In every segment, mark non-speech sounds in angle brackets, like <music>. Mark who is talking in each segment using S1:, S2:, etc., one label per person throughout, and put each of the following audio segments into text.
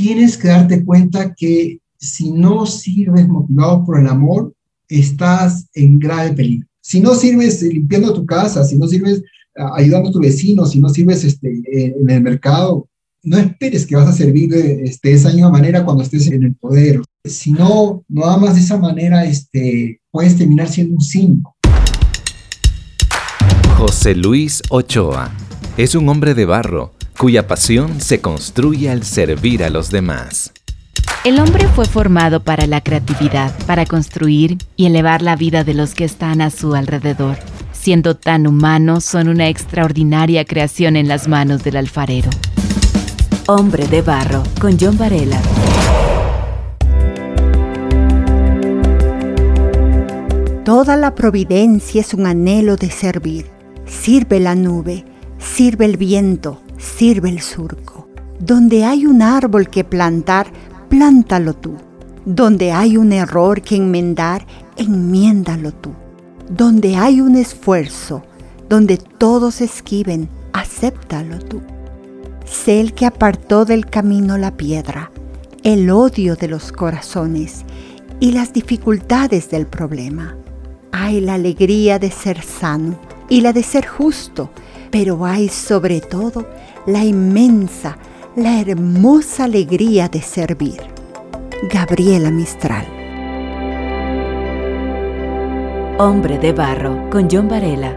S1: tienes que darte cuenta que si no sirves motivado por el amor, estás en grave peligro. Si no sirves limpiando tu casa, si no sirves ah, ayudando a tu vecino, si no sirves este, en el mercado, no esperes que vas a servir este, de esa misma manera cuando estés en el poder. Si no, no amas de esa manera, este, puedes terminar siendo un cínico.
S2: José Luis Ochoa es un hombre de barro cuya pasión se construye al servir a los demás.
S3: El hombre fue formado para la creatividad, para construir y elevar la vida de los que están a su alrededor. Siendo tan humanos, son una extraordinaria creación en las manos del alfarero. Hombre de Barro, con John Varela.
S4: Toda la providencia es un anhelo de servir. Sirve la nube, sirve el viento, sirve el surco. Donde hay un árbol que plantar, plántalo tú. Donde hay un error que enmendar, enmiéndalo tú. Donde hay un esfuerzo, donde todos esquiven, acéptalo tú. Sé el que apartó del camino la piedra, el odio de los corazones y las dificultades del problema. Hay la alegría de ser sano y la de ser justo, pero hay sobre todo la inmensa, la hermosa alegría de servir. Gabriela Mistral.
S3: Hombre de Barro, con John Varela.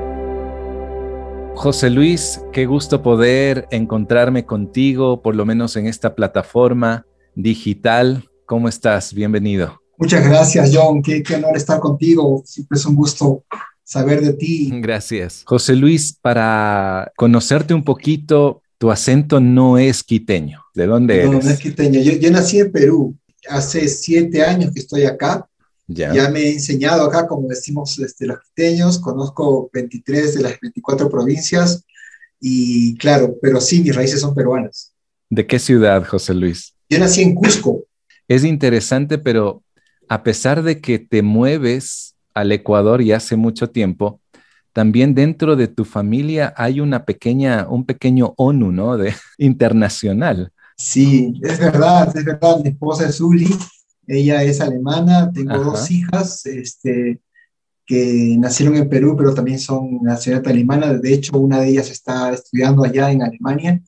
S2: José Luis, qué gusto poder encontrarme contigo, por lo menos en esta plataforma digital. ¿Cómo estás? Bienvenido.
S1: Muchas gracias, John. Qué, qué honor estar contigo. Siempre es un gusto saber de ti.
S2: Gracias. José Luis, para conocerte un poquito, tu acento no es quiteño. ¿De dónde eres?
S1: No, no es quiteño. Yo, nací en Perú. Hace siete años que estoy acá. Ya. ya me he enseñado acá, como decimos este, los quiteños. Conozco 23 de las 24 provincias. Y claro, pero sí, mis raíces son peruanas.
S2: ¿De qué ciudad, José Luis?
S1: Yo nací en Cusco.
S2: Es interesante, pero a pesar de que te mueves al Ecuador y hace mucho tiempo, también dentro de tu familia hay una pequeña, un pequeño ONU, ¿no? De <laughs> internacional.
S1: Sí, es verdad, es verdad. Mi esposa es Uli, ella es alemana, tengo dos hijas, este, que nacieron en Perú, pero también son nacionalidad alemana. De hecho, una de ellas está estudiando allá en Alemania.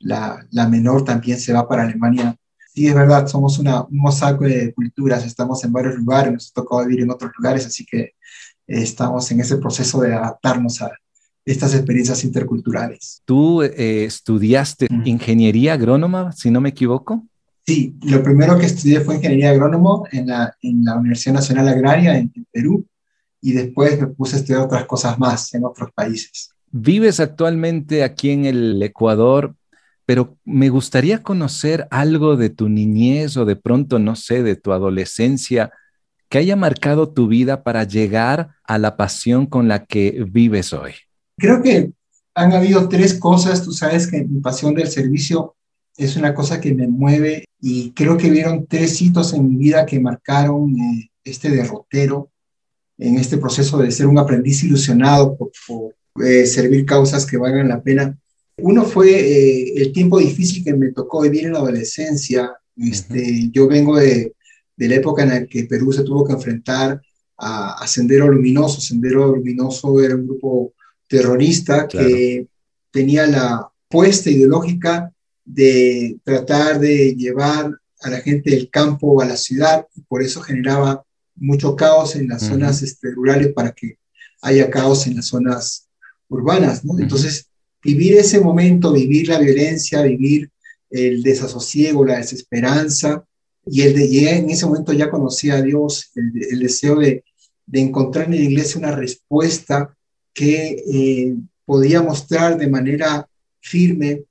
S1: La, la menor también se va para Alemania. Sí, es verdad, somos una, un mosaico de culturas, estamos en varios lugares, nos ha tocado vivir en otros lugares, así que estamos en ese proceso de adaptarnos a estas experiencias interculturales.
S2: ¿Tú eh, estudiaste ingeniería agrónoma, si no me equivoco?
S1: Sí, lo primero que estudié fue ingeniería agrónomo en la, en la Universidad Nacional Agraria en, Perú y después me puse a estudiar otras cosas más en otros países.
S2: Vives actualmente aquí en el Ecuador, pero me gustaría conocer algo de tu niñez o de pronto, no sé, de tu adolescencia que haya marcado tu vida para llegar a la pasión con la que vives hoy?
S1: Creo que han habido tres cosas. Tú sabes que mi pasión del servicio es una cosa que me mueve y creo que vieron tres hitos en mi vida que marcaron eh, este derrotero en este proceso de ser un aprendiz ilusionado por, eh, servir causas que valgan la pena. Uno fue eh, el tiempo difícil que me tocó vivir en la adolescencia. Este, Yo vengo de, de la época en la que Perú se tuvo que enfrentar a, Sendero Luminoso. Sendero Luminoso era un grupo terrorista que tenía la puesta ideológica de tratar de llevar a la gente del campo a la ciudad y por eso generaba mucho caos en las zonas este, rurales para que haya caos en las zonas urbanas. Entonces, vivir ese momento, vivir la violencia, vivir el desasosiego, la desesperanza, y, el de, en ese momento ya conocía a Dios, el, deseo de, de, encontrar en la iglesia una respuesta que eh, podía mostrar de manera firme,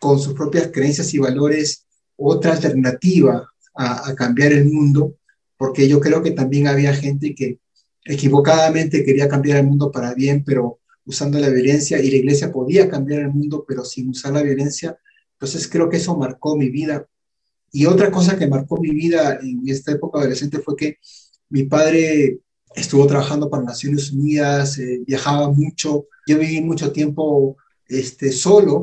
S1: con sus propias creencias y valores, otra alternativa a, a cambiar el mundo, porque yo creo que también había gente que equivocadamente quería cambiar el mundo para bien, pero usando la violencia, y la iglesia podía cambiar el mundo, pero sin usar la violencia. Entonces creo que eso marcó mi vida y otra cosa que marcó mi vida en esta época adolescente fue que mi padre estuvo trabajando para Naciones Unidas, eh, viajaba mucho, yo viví mucho tiempo este, solo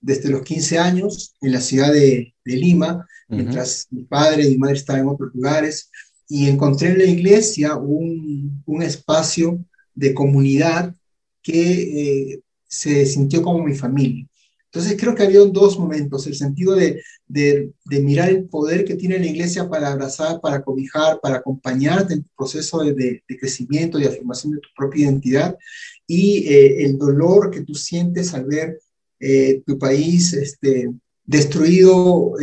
S1: desde los 15 años en la ciudad de, Lima, mientras mi padre y mi madre estaban en otros lugares, y encontré en la iglesia un, un espacio de comunidad que eh, se sintió como mi familia. Entonces creo que había dos momentos, el sentido de, de, mirar el poder que tiene la iglesia para abrazar, para cobijar, para acompañarte en tu proceso de, de crecimiento y afirmación de tu propia identidad y eh, el dolor que tú sientes al ver eh, tu país este, destruido,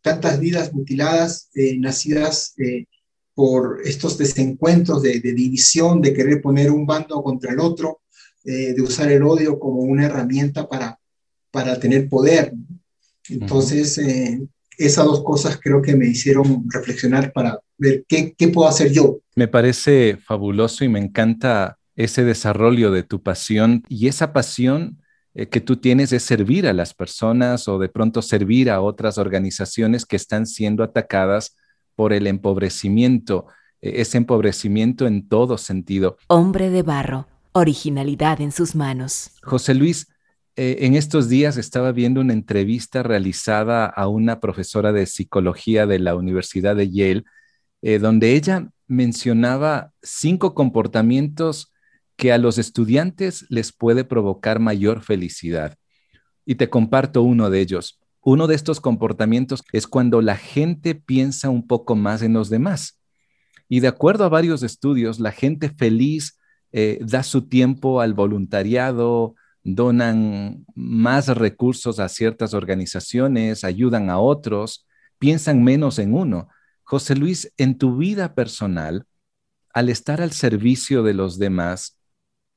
S1: tantas vidas mutiladas, nacidas por estos desencuentros de, división, de querer poner un bando contra el otro, eh, de usar el odio como una herramienta para, para tener poder. Entonces, eh, esas dos cosas creo que me hicieron reflexionar para ver qué, qué puedo hacer yo.
S2: Me parece fabuloso y me encanta ese desarrollo de tu pasión y esa pasión eh, que tú tienes es servir a las personas o de pronto servir a otras organizaciones que están siendo atacadas por el empobrecimiento, e, ese empobrecimiento en todo sentido.
S3: Hombre de barro, originalidad en sus manos.
S2: José Luis, eh, en estos días estaba viendo una entrevista realizada a una profesora de psicología de la Universidad de Yale, eh, donde ella mencionaba cinco comportamientos que a los estudiantes les puede provocar mayor felicidad. Y te comparto uno de ellos. Uno de estos comportamientos es cuando la gente piensa un poco más en los demás. Y de acuerdo a varios estudios, la gente feliz eh, da su tiempo al voluntariado, donan más recursos a ciertas organizaciones, ayudan a otros, piensan menos en uno. José Luis, en tu vida personal, al estar al servicio de los demás,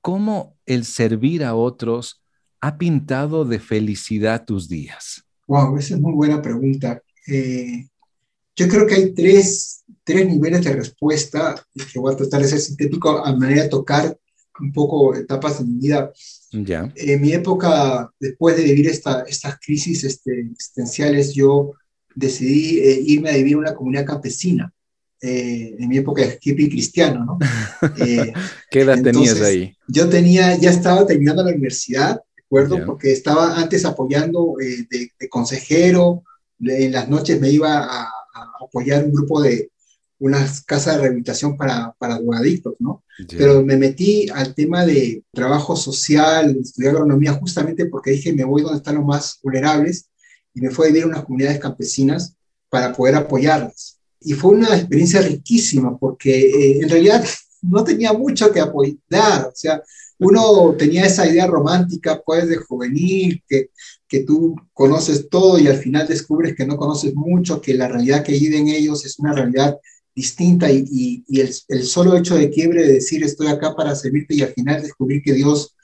S2: ¿cómo el servir a otros ha pintado de felicidad tus días?
S1: Wow, esa es muy buena pregunta. Eh, yo creo que hay tres, tres niveles de respuesta que voy a tratar de ser sintético a manera de tocar un poco etapas de mi vida. Ya. En mi época, después de vivir esta, estas crisis este, existenciales, yo decidí eh, irme a vivir en una comunidad campesina. Eh, en mi época de hippie cristiano, ¿no? <laughs>
S2: ¿Qué edad tenías ahí?
S1: Yo tenía, ya estaba terminando la universidad acuerdo? Porque estaba antes apoyando eh, de, consejero, en las noches me iba a, apoyar un grupo de unas casas de rehabilitación para, para drogadictos, ¿no? Pero me metí al tema de trabajo social, estudiar agronomía, justamente porque dije, me voy donde están los más vulnerables, y me fue a vivir a unas comunidades campesinas para poder apoyarlas. Y fue una experiencia riquísima, porque eh, en realidad <laughs> no tenía mucho que apoyar, o sea, uno tenía esa idea romántica, pues, de juvenil, que, que tú conoces todo y al final descubres que no conoces mucho, que la realidad que viven ellos es una realidad distinta y, el, solo hecho de quiebre de decir estoy acá para servirte y al final descubrir que Dios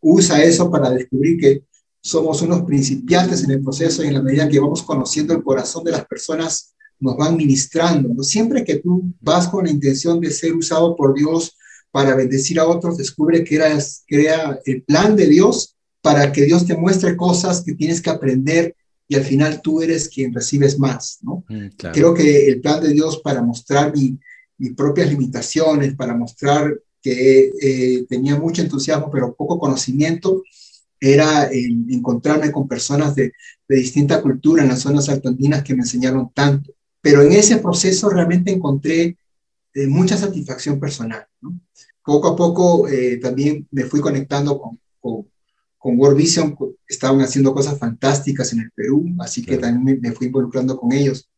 S1: usa eso para descubrir que somos unos principiantes en el proceso y en la medida que vamos conociendo el corazón de las personas nos van ministrando. Siempre que tú vas con la intención de ser usado por Dios para bendecir a otros, descubre que era, crea el plan de Dios para que Dios te muestre cosas que tienes que aprender y al final tú eres quien recibes más, ¿no? Mm, Creo que el plan de Dios para mostrar mi, mis propias limitaciones, para mostrar que eh, tenía mucho entusiasmo pero poco conocimiento, era encontrarme con personas de, de distinta cultura en las zonas altoandinas que me enseñaron tanto. Pero en ese proceso realmente encontré eh, mucha satisfacción personal. ¿no? poco a poco eh, también me fui conectando con, con, con, World Vision, estaban haciendo cosas fantásticas en el Perú, así que también me, fui involucrando con ellos.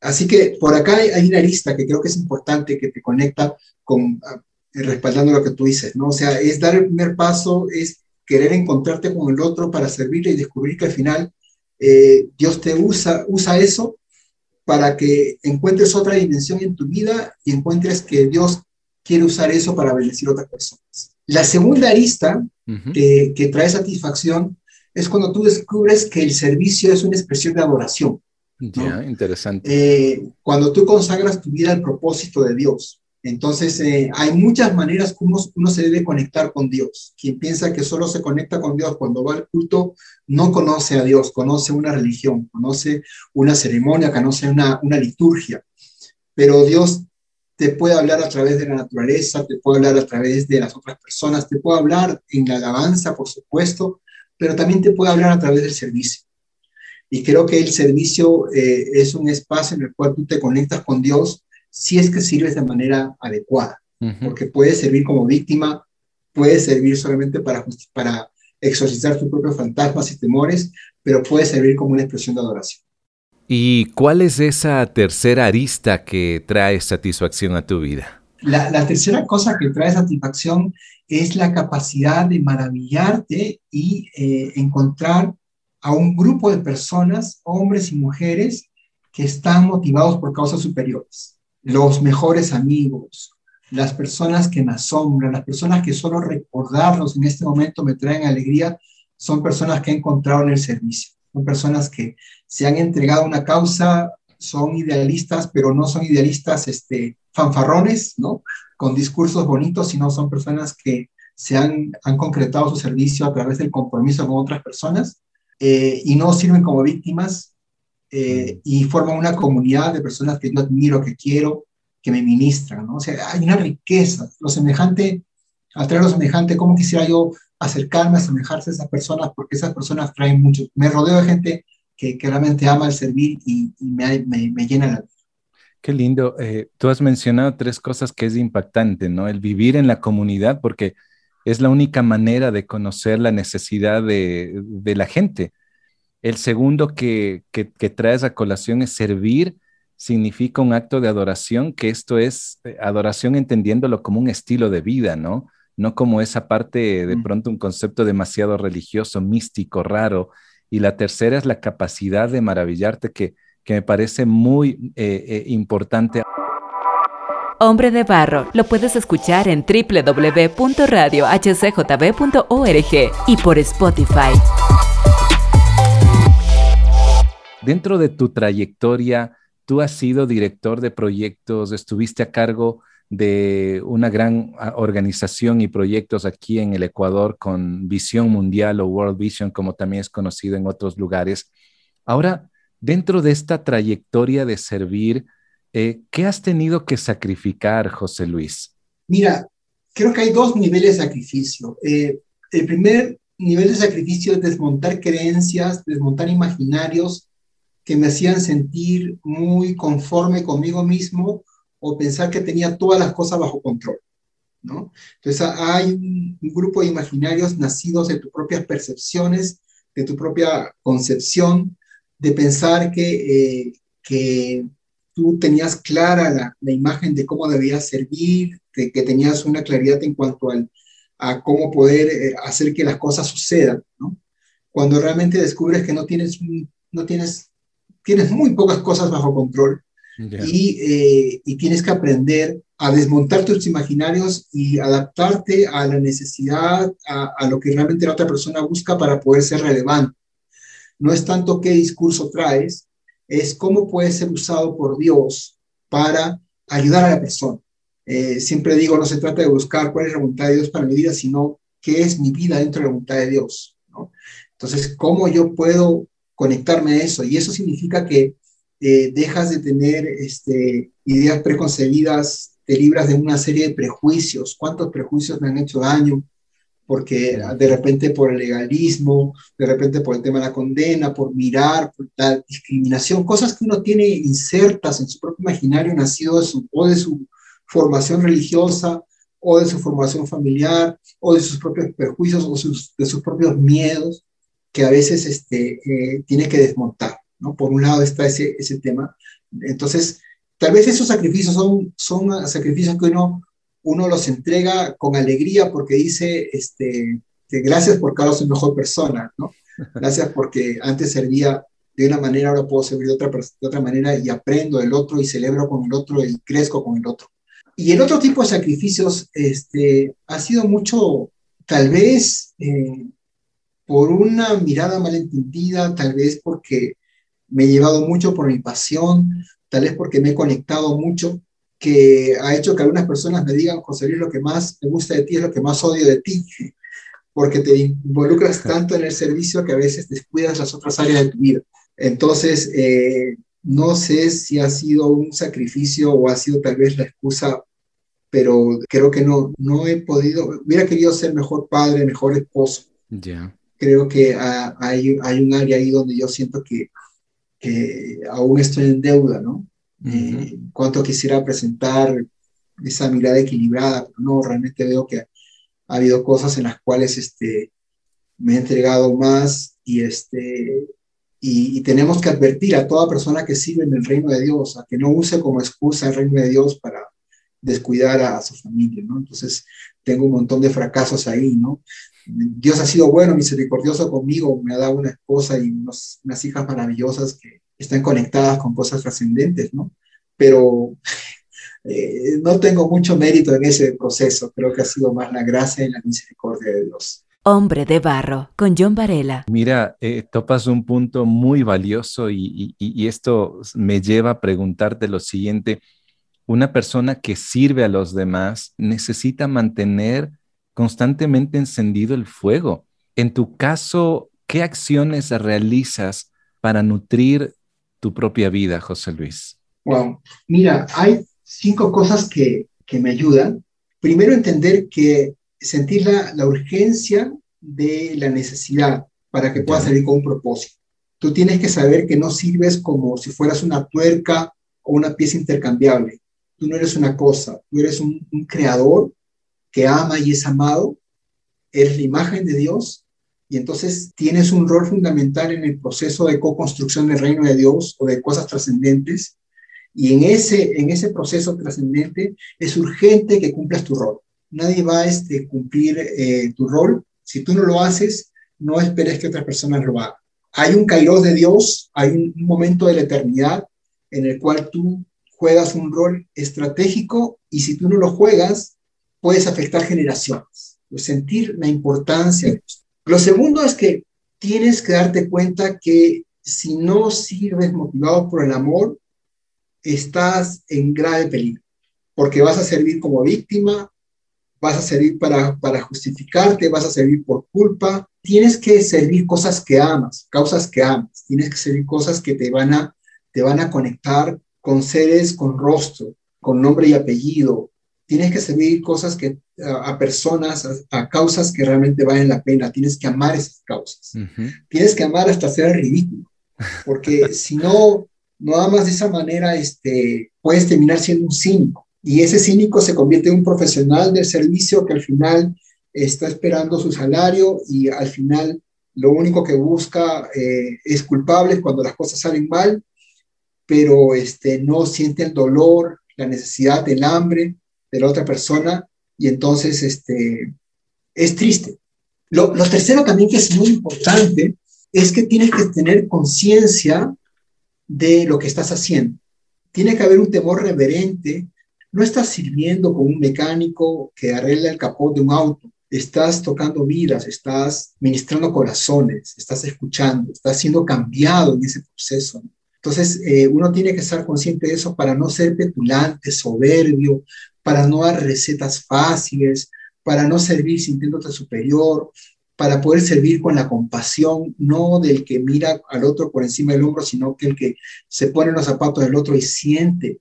S1: Así que por acá hay, una lista que creo que es importante, que te conecta con, ah, respaldando lo que tú dices, ¿no? O sea, es dar el primer paso, es querer encontrarte con el otro para servirle y descubrir que al final eh, Dios te usa, usa eso para que encuentres otra dimensión en tu vida y encuentres que Dios quiere usar eso para bendecir a otras personas. La segunda arista que, trae satisfacción es cuando tú descubres que el servicio es una expresión de adoración.
S2: Ya, interesante.
S1: Eh, cuando tú consagras tu vida al propósito de Dios. Entonces, eh, hay muchas maneras como uno, se debe conectar con Dios. Quien piensa que solo se conecta con Dios cuando va al culto, no conoce a Dios, conoce una religión, conoce una ceremonia, conoce una, una liturgia. Pero Dios te puede hablar a través de la naturaleza, te puede hablar a través de las otras personas, te puede hablar en la alabanza, por supuesto, pero también te puede hablar a través del servicio. Y creo que el servicio eh, es un espacio en el cual tú te conectas con Dios si es que sirves de manera adecuada, porque puede servir como víctima, puede servir solamente para, para exorcizar tus propios fantasmas y temores, pero puede servir como una expresión de adoración.
S2: ¿Y cuál es esa tercera arista que trae satisfacción a tu vida?
S1: La, tercera cosa que trae satisfacción es la capacidad de maravillarte y eh, encontrar a un grupo de personas, hombres y mujeres, que están motivados por causas superiores. Los mejores amigos, las personas que me asombran, las personas que solo recordarlos en este momento me traen alegría, son personas que he encontrado en el servicio. Son personas que se han entregado a una causa, son idealistas, pero no son idealistas este, fanfarrones, ¿no? Con discursos bonitos, sino son personas que se han, han concretado su servicio a través del compromiso con otras personas eh, y no sirven como víctimas eh, y forman una comunidad de personas que yo admiro, que quiero, que me ministran, ¿no? O sea, hay una riqueza, lo semejante, al traer lo semejante, ¿cómo quisiera yo acercarme, asemejarse a esas personas? Porque esas personas traen mucho. Me rodeo de gente que, que realmente ama el servir y, me, me, me, llena la vida.
S2: Qué lindo. Eh, tú has mencionado tres cosas que es impactante, ¿no? El vivir en la comunidad, porque es la única manera de conocer la necesidad de, de la gente. El segundo que, que, que traes a colación es servir significa un acto de adoración, que esto es eh, adoración entendiéndolo como un estilo de vida, ¿no? No como esa parte de pronto un concepto demasiado religioso, místico, raro. Y la tercera es la capacidad de maravillarte, que, que me parece muy eh, eh, importante.
S3: Hombre de Barro lo puedes escuchar en www.radiohcjb.org y por Spotify.
S2: Dentro de tu trayectoria, Tú has sido director de proyectos, estuviste a cargo de una gran ah, organización y proyectos aquí en el Ecuador con Visión Mundial o World Vision, como también es conocido en otros lugares. Ahora, dentro de esta trayectoria de servir, eh, ¿qué has tenido que sacrificar, José Luis?
S1: Mira, creo que hay dos niveles de sacrificio. Eh, el primer nivel de sacrificio es desmontar creencias, desmontar imaginarios que me hacían sentir muy conforme conmigo mismo o pensar que tenía todas las cosas bajo control. ¿no? Entonces hay un, grupo de imaginarios nacidos de tus propias percepciones, de tu propia concepción, de pensar que, eh, que tú tenías clara la, imagen de cómo debías servir, que tenías una claridad en cuanto al, a cómo poder eh, hacer que las cosas sucedan. ¿no? Cuando realmente descubres que no tienes, no tienes tienes muy pocas cosas bajo control y, eh, y, tienes que aprender a desmontar tus imaginarios y adaptarte a la necesidad, a, a, lo que realmente la otra persona busca para poder ser relevante. No es tanto qué discurso traes, es cómo puede ser usado por Dios para ayudar a la persona. Eh, siempre digo, no se trata de buscar cuál es la voluntad de Dios para mi vida, sino qué es mi vida dentro de la voluntad de Dios. ¿no? Entonces, ¿cómo yo puedo conectarme a eso. Y eso significa que eh, dejas de tener este, ideas preconcebidas, te libras de una serie de prejuicios. ¿Cuántos prejuicios me han hecho daño? Porque de repente por el legalismo, de repente por el tema de la condena, por mirar, por la discriminación, cosas que uno tiene insertas en su propio imaginario nacido de su, o de su formación religiosa, o de su formación familiar, o de sus propios prejuicios, o de sus propios miedos que a veces este, eh, tiene que desmontar, Por un lado está ese, ese tema. Entonces, tal vez esos sacrificios son, son sacrificios que uno, uno los entrega con alegría porque dice, este, que gracias por cada soy mejor persona, ¿no? Gracias porque antes servía de una manera, ahora puedo servir de otra, de otra manera y aprendo del otro y celebro con el otro y crezco con el otro. Y el otro tipo de sacrificios este, ha sido mucho, tal vez, eh, por una mirada malentendida, tal vez porque me he llevado mucho por mi pasión, tal vez porque me he conectado mucho, que ha hecho que algunas personas me digan, José Luis, lo que más me gusta de ti es lo que más odio de ti, <laughs> porque te involucras tanto en el servicio que a veces descuidas las otras áreas de tu vida. Entonces, eh, no sé si ha sido un sacrificio o ha sido tal vez la excusa, pero creo que no, no he podido, hubiera querido ser mejor padre, mejor esposo.
S2: Ya
S1: creo que hay, hay un área ahí donde yo siento que, que aún estoy en deuda, ¿no? Eh, cuánto quisiera presentar esa mirada equilibrada, pero no, realmente veo que ha habido cosas en las cuales este, me he entregado más y, este, y, tenemos que advertir a toda persona que sirve en el reino de Dios, a que no use como excusa el reino de Dios para descuidar a, su familia, ¿no? Entonces, tengo un montón de fracasos ahí, ¿no? Dios ha sido bueno, misericordioso conmigo, me ha dado una esposa y unas hijas maravillosas que están conectadas con cosas trascendentes, ¿no? Pero <laughs> eh, no tengo mucho mérito en ese proceso, creo que ha sido más la gracia y la misericordia de Dios.
S3: Hombre de Barro, con John Varela.
S2: Mira, eh, topas un punto muy valioso y, esto me lleva a preguntarte lo siguiente. Una persona que sirve a los demás necesita mantener constantemente encendido el fuego. En tu caso, ¿qué acciones realizas para nutrir tu propia vida, José Luis?
S1: Wow, mira, hay cinco cosas que, que me ayudan. Primero, entender que sentir la, urgencia de la necesidad para que puedas salir con un propósito. Tú tienes que saber que no sirves como si fueras una tuerca o una pieza intercambiable. Tú no eres una cosa, tú eres un, creador que ama y es amado, eres la imagen de Dios y entonces tienes un rol fundamental en el proceso de co-construcción del reino de Dios o de cosas trascendentes. Y en ese, en ese proceso trascendente es urgente que cumplas tu rol nadie va a este, cumplir eh, tu rol. Si tú no lo haces, no esperes que otras personas lo hagan. Hay un kairos de Dios, hay un, momento de la eternidad en el cual tú juegas un rol estratégico y si tú no lo juegas, puedes afectar generaciones. Pues sentir la importancia. Lo segundo es que tienes que darte cuenta que si no sirves motivado por el amor, estás en grave peligro, porque vas a servir como víctima, vas a servir para, para justificarte, vas a servir por culpa. Tienes que servir cosas que amas, causas que amas. Tienes que servir cosas que te van a, te van a conectar con seres con rostro, con nombre y apellido. Tienes que servir cosas que a, personas, a, causas que realmente valen la pena. Tienes que amar esas causas. Tienes que amar hasta ser ridículo, porque <laughs> si no, no amas de esa manera, este, puedes terminar siendo un cínico y ese cínico se convierte en un profesional del servicio que al final está esperando su salario y al final lo único que busca eh, es culpable cuando las cosas salen mal, pero este, no siente el dolor, la necesidad, el hambre de la otra persona y entonces este, es triste. Lo, tercero también que es muy importante es que tienes que tener conciencia de lo que estás haciendo. Tiene que haber un temor reverente no estás sirviendo como un mecánico que arregla el capó de un auto, estás tocando vidas, estás ministrando corazones, estás escuchando, estás siendo cambiado en ese proceso. Entonces, eh, uno tiene que estar consciente de eso para no ser petulante, soberbio, para no dar recetas fáciles, para no servir sintiéndote superior, para poder servir con la compasión, no del que mira al otro por encima del hombro, sino que el que se pone en los zapatos del otro y siente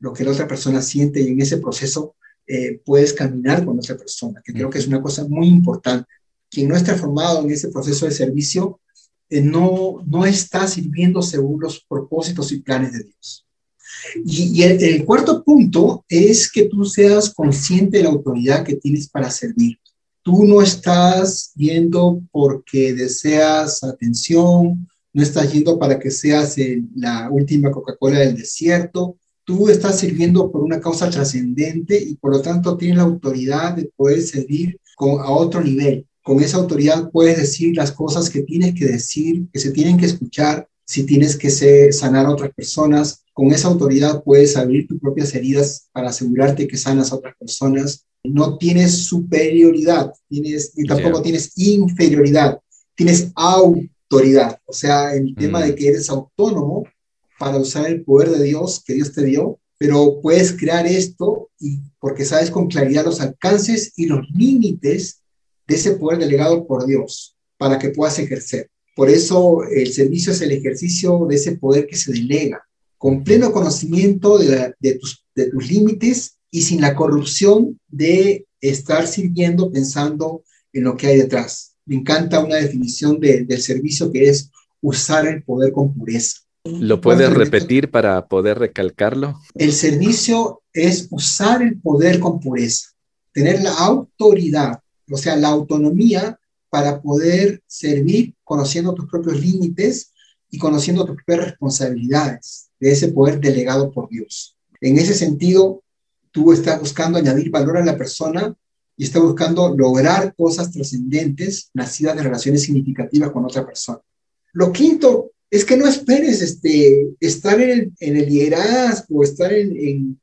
S1: lo que la otra persona siente y en ese proceso eh, puedes caminar con otra persona, que creo que es una cosa muy importante. Quien no está formado en ese proceso de servicio no, no está sirviendo según los propósitos y planes de Dios. Y, el, cuarto punto es que tú seas consciente de la autoridad que tienes para servir. Tú no estás yendo porque deseas atención, no estás yendo para que seas la última Coca-Cola del desierto, tú estás sirviendo por una causa trascendente y por lo tanto tienes la autoridad de poder servir a otro nivel. Con esa autoridad puedes decir las cosas que tienes que decir, que se tienen que escuchar, si tienes que sanar a otras personas. Con esa autoridad puedes abrir tus propias heridas para asegurarte que sanas a otras personas. No tienes superioridad, tienes, ni tampoco tienes inferioridad, tienes autoridad. O sea, el tema mm. de que eres autónomo para usar el poder de Dios que Dios te dio, pero puedes crear esto y porque sabes con claridad los alcances y los límites ese poder delegado por Dios para que puedas ejercer. Por eso el servicio es el ejercicio de ese poder que se delega, con pleno conocimiento de, de, tus, de tus límites y sin la corrupción de estar sirviendo pensando en lo que hay detrás. me encanta una definición del servicio que es usar el poder con pureza.
S2: ¿Lo puedes repetir para poder recalcarlo?
S1: El servicio es usar el poder con pureza, tener la autoridad, o sea, la autonomía para poder servir conociendo tus propios límites y conociendo tus propias responsabilidades de ese poder delegado por Dios. En ese sentido, tú estás buscando añadir valor a la persona y estás buscando lograr cosas trascendentes nacidas de relaciones significativas con otra persona. Lo quinto es que no esperes este, estar en el, en el liderazgo, estar en,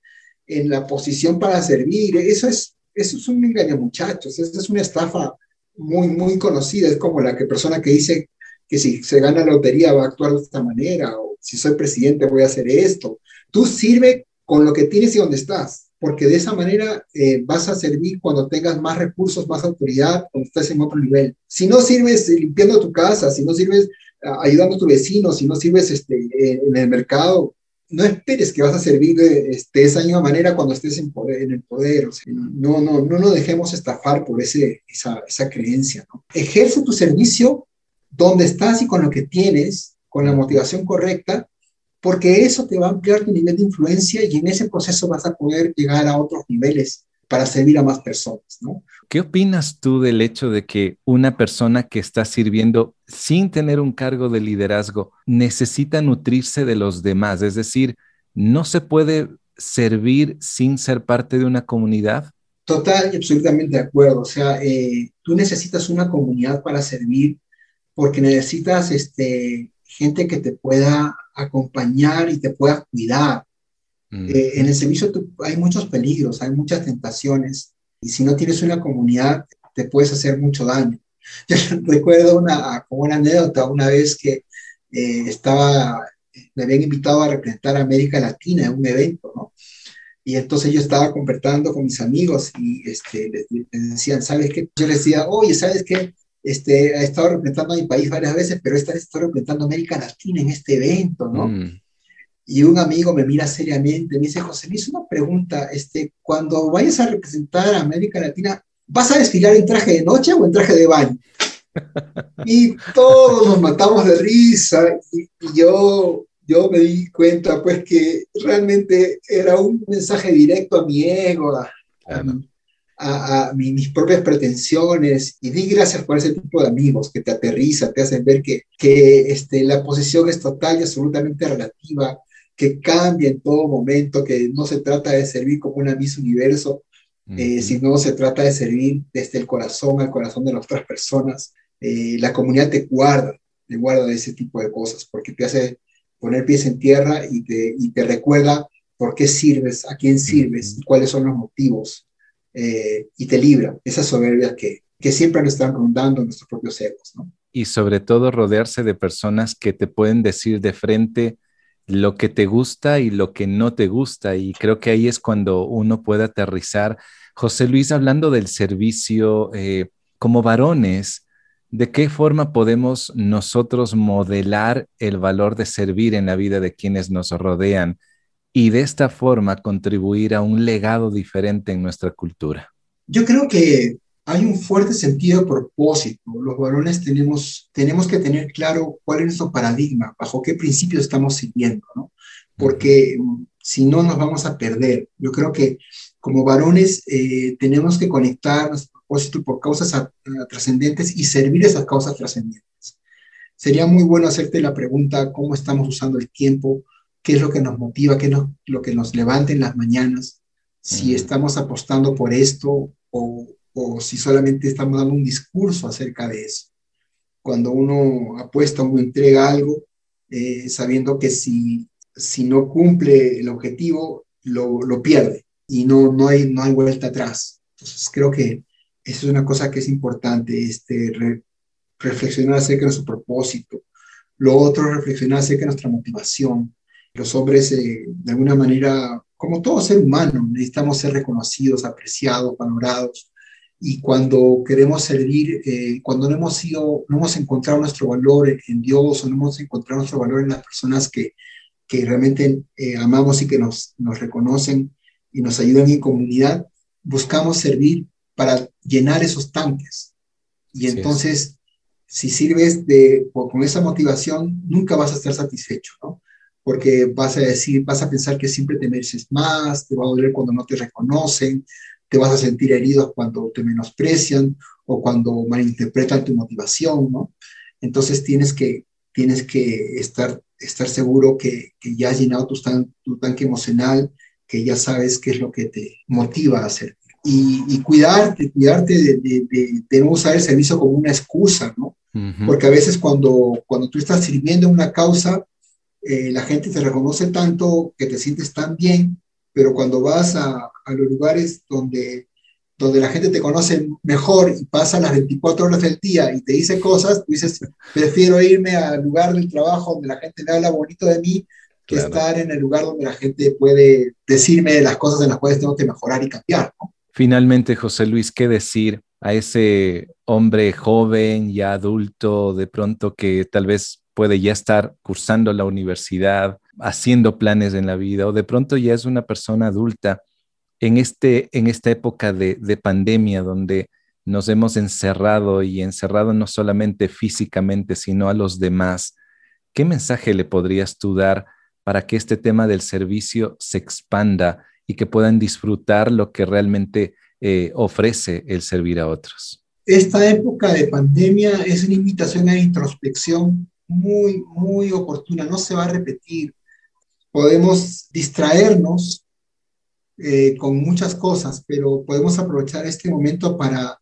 S1: en, la posición para servir. Eso es, eso es un engaño, muchachos. Eso es una estafa muy, muy conocida. Es como la que persona que dice que si se gana la lotería va a actuar de esta manera, o si soy presidente voy a hacer esto. Tú sirve con lo que tienes y donde estás, porque de esa manera eh, vas a servir cuando tengas más recursos, más autoridad, cuando estés en otro nivel. Si no sirves limpiando tu casa, si no sirves ayudando a tu vecino, si no sirves este, en el mercado, no esperes que vas a servir de, este, esa misma manera cuando estés en, poder, en el poder. no, no, no nos dejemos estafar por ese, esa, esa creencia. ¿no? Ejerce tu servicio donde estás y con lo que tienes, con la motivación correcta, porque eso te va a ampliar tu nivel de influencia y en ese proceso vas a poder llegar a otros niveles para servir a más personas, ¿no?
S2: ¿Qué opinas tú del hecho de que una persona que está sirviendo sin tener un cargo de liderazgo necesita nutrirse de los demás? Es decir, ¿no se puede servir sin ser parte de una comunidad?
S1: Total y absolutamente de acuerdo. O sea, eh, tú necesitas una comunidad para servir porque necesitas este, gente que te pueda acompañar y te pueda cuidar. Eh, en el servicio hay muchos peligros, hay muchas tentaciones, y si no tienes una comunidad, te puedes hacer mucho daño. <laughs> Yo recuerdo una, como una anécdota, una vez que eh, estaba, me habían invitado a representar a América Latina en un evento, ¿no? Y entonces yo estaba conversando con mis amigos y este, les, decían, ¿sabes qué? Yo les decía, oye, ¿sabes qué? Este, he estado representando a mi país varias veces, pero esta vez estoy representando a América Latina en este evento, ¿no? Mm y un amigo me mira seriamente, me dice, José, me hizo una pregunta, este, cuando vayas a representar a América Latina, ¿vas a desfilar en traje de noche o en traje de baño? y todos nos matamos de risa y, yo, yo me di cuenta pues que realmente era un mensaje directo a mi ego, a, a, mis propias pretensiones y di gracias por ese tipo de amigos que te aterriza, te hacen ver que, que este, la posición es total y absolutamente relativa, que cambia en todo momento, que no se trata de servir como una Miss Universo, eh, sino se trata de servir desde el corazón al corazón de las otras personas. Eh, la comunidad te guarda, te guarda de ese tipo de cosas, porque te hace poner pies en tierra y te, y te recuerda por qué sirves, a quién sirves, y cuáles son los motivos, eh, y te libra esa soberbia que, que siempre nos están rondando nuestros propios egos. ¿no?
S2: Y sobre todo rodearse de personas que te pueden decir de frente, lo que te gusta y lo que no te gusta. Y creo que ahí es cuando uno puede aterrizar. José Luis, hablando del servicio, eh, como varones, ¿de qué forma podemos nosotros modelar el valor de servir en la vida de quienes nos rodean y de esta forma contribuir a un legado diferente en nuestra cultura?
S1: Yo creo que hay un fuerte sentido de propósito. Los varones tenemos, tenemos que tener claro cuál es nuestro paradigma, bajo qué principios estamos siguiendo, ¿no? Porque mm, si no nos vamos a perder. Yo creo que como varones eh, tenemos que conectar nuestro propósito por causas trascendentes y servir esas causas trascendentes. Sería muy bueno hacerte la pregunta, ¿cómo estamos usando el tiempo? ¿Qué es lo que nos motiva? ¿Qué es lo que nos levanta en las mañanas? Si estamos apostando por esto o o si solamente estamos dando un discurso acerca de eso. Cuando uno apuesta, uno entrega algo, eh, sabiendo que si, si no cumple el objetivo, lo, lo, pierde y no, no, hay, no hay vuelta atrás. Entonces creo que eso es una cosa que es importante, este, reflexionar acerca de nuestro propósito. Lo otro, reflexionar acerca de nuestra motivación. Los hombres, eh, de alguna manera, como todo ser humano, necesitamos ser reconocidos, apreciados, valorados y cuando queremos servir, eh, cuando no hemos sido, no hemos encontrado nuestro valor en Dios o no hemos encontrado nuestro valor en las personas que, que realmente eh, amamos y que nos, nos reconocen y nos ayudan en comunidad, buscamos servir para llenar esos tanques. Y entonces si sirves de, con esa motivación, nunca vas a estar satisfecho, ¿no? Porque vas a decir, vas a pensar que siempre te mereces más, te va a doler cuando no te reconocen, te vas a sentir herido cuando te menosprecian o cuando malinterpretan tu motivación, ¿no? Entonces tienes que, tienes que estar, estar seguro que, que ya has llenado tu, tu tanque emocional, que ya sabes qué es lo que te motiva a hacer. Y, y cuidarte, cuidarte de, de, de, no usar el servicio como una excusa, ¿no? Porque a veces cuando, cuando tú estás sirviendo una causa, eh, la gente te reconoce tanto que te sientes tan bien, pero cuando vas a, a los lugares donde donde la gente te conoce mejor y pasa las 24 horas del día y te dice cosas, tú dices, prefiero irme al lugar del trabajo donde la gente me habla bonito de mí que estar en el lugar donde la gente puede decirme las cosas en las cuales tengo que mejorar y cambiar.
S2: Finalmente, José Luis, ¿qué decir a ese hombre joven, ya adulto, de pronto que tal vez puede ya estar cursando la universidad, haciendo planes en la vida, o de pronto ya es una persona adulta en, este, en esta época de, de pandemia donde nos hemos encerrado y encerrado no solamente físicamente, sino a los demás, ¿qué mensaje le podrías tú dar para que este tema del servicio se expanda y que puedan disfrutar lo que realmente eh, ofrece el servir a otros?
S1: Esta época de pandemia es una invitación a introspección muy, muy oportuna, no se va a repetir. Podemos distraernos eh, con muchas cosas, pero podemos aprovechar este momento para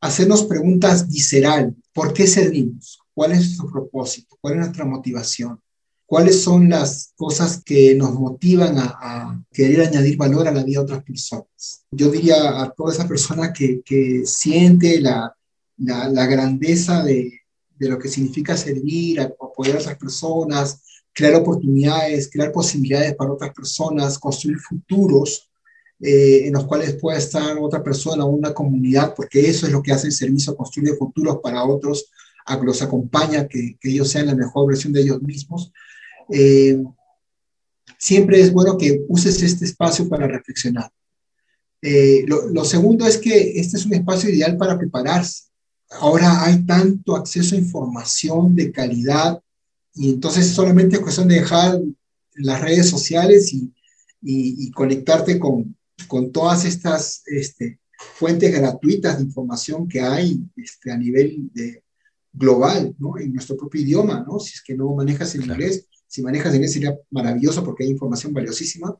S1: hacernos preguntas visceral. ¿Por qué servimos? ¿Cuál es nuestro propósito? ¿Cuál es nuestra motivación? ¿Cuáles son las cosas que nos motivan a, querer añadir valor a la vida de otras personas? Yo diría a toda esa persona que, que siente la, la, la grandeza de, de, lo que significa servir, apoyar a otras personas, crear oportunidades, crear posibilidades para otras personas, construir futuros, eh, en los cuales pueda estar otra persona, una comunidad, porque eso es lo que hace el servicio, construye futuros para otros, a que los acompaña, que, que ellos sean la mejor versión de ellos mismos. Eh, siempre es bueno que uses este espacio para reflexionar. Eh, lo, lo, segundo es que este es un espacio ideal para prepararse. Ahora hay tanto acceso a información de calidad y entonces solamente es cuestión de dejar las redes sociales y, y, y conectarte con, con todas estas este, fuentes gratuitas de información que hay este, a nivel de, global, ¿no? En nuestro propio idioma, ¿no? Si es que no manejas el inglés, si manejas el inglés sería maravilloso porque hay información valiosísima,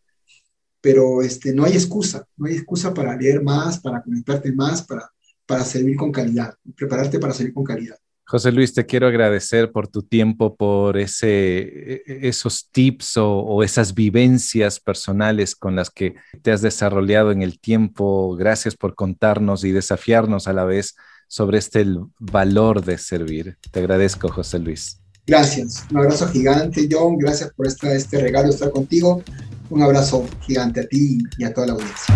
S1: pero este, no hay excusa, no hay excusa para leer más, para conectarte más, para, para servir con calidad, prepararte para servir con calidad.
S2: José Luis, te quiero agradecer por tu tiempo, por ese, e, e, esos tips o, o, esas vivencias personales con las que te has desarrollado en el tiempo. Gracias por contarnos y desafiarnos a la vez sobre este valor de servir. Te agradezco, José Luis.
S1: Gracias. Un abrazo gigante, John. Gracias por esta, este regalo de estar contigo. Un abrazo gigante a ti y a toda la audiencia.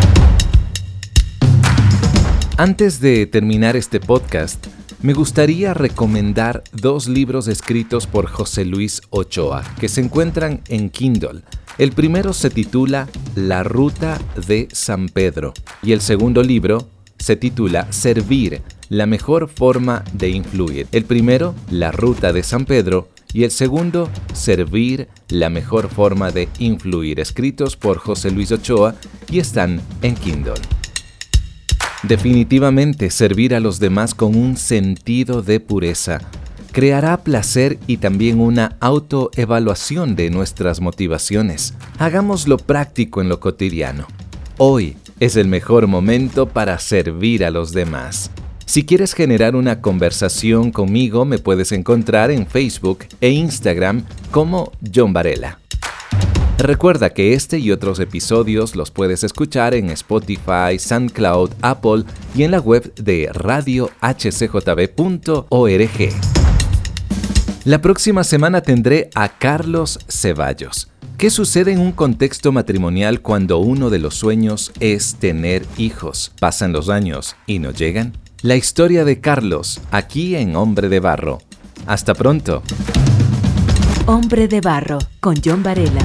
S2: Antes de terminar este podcast, me gustaría recomendar dos libros escritos por José Luis Ochoa que se encuentran en Kindle. El primero se titula La Ruta de San Pedro y el segundo libro se titula Servir, la mejor forma de influir. El primero, La Ruta de San Pedro y el segundo, Servir, la mejor forma de influir, escritos por José Luis Ochoa y están en Kindle. Definitivamente servir a los demás con un sentido de pureza creará placer y también una autoevaluación de nuestras motivaciones. Hagámoslo práctico en lo cotidiano. Hoy es el mejor momento para servir a los demás. Si quieres generar una conversación conmigo, me puedes encontrar en Facebook e Instagram como John Varela. Recuerda que este y otros episodios los puedes escuchar en Spotify, SoundCloud, Apple y en la web de radiohcjb.org. La próxima semana tendré a Carlos Ceballos. ¿Qué sucede en un contexto matrimonial cuando uno de los sueños es tener hijos? Pasan los años y no llegan. La historia de Carlos, aquí en Hombre de Barro. Hasta pronto.
S3: Hombre de Barro, con John Varela.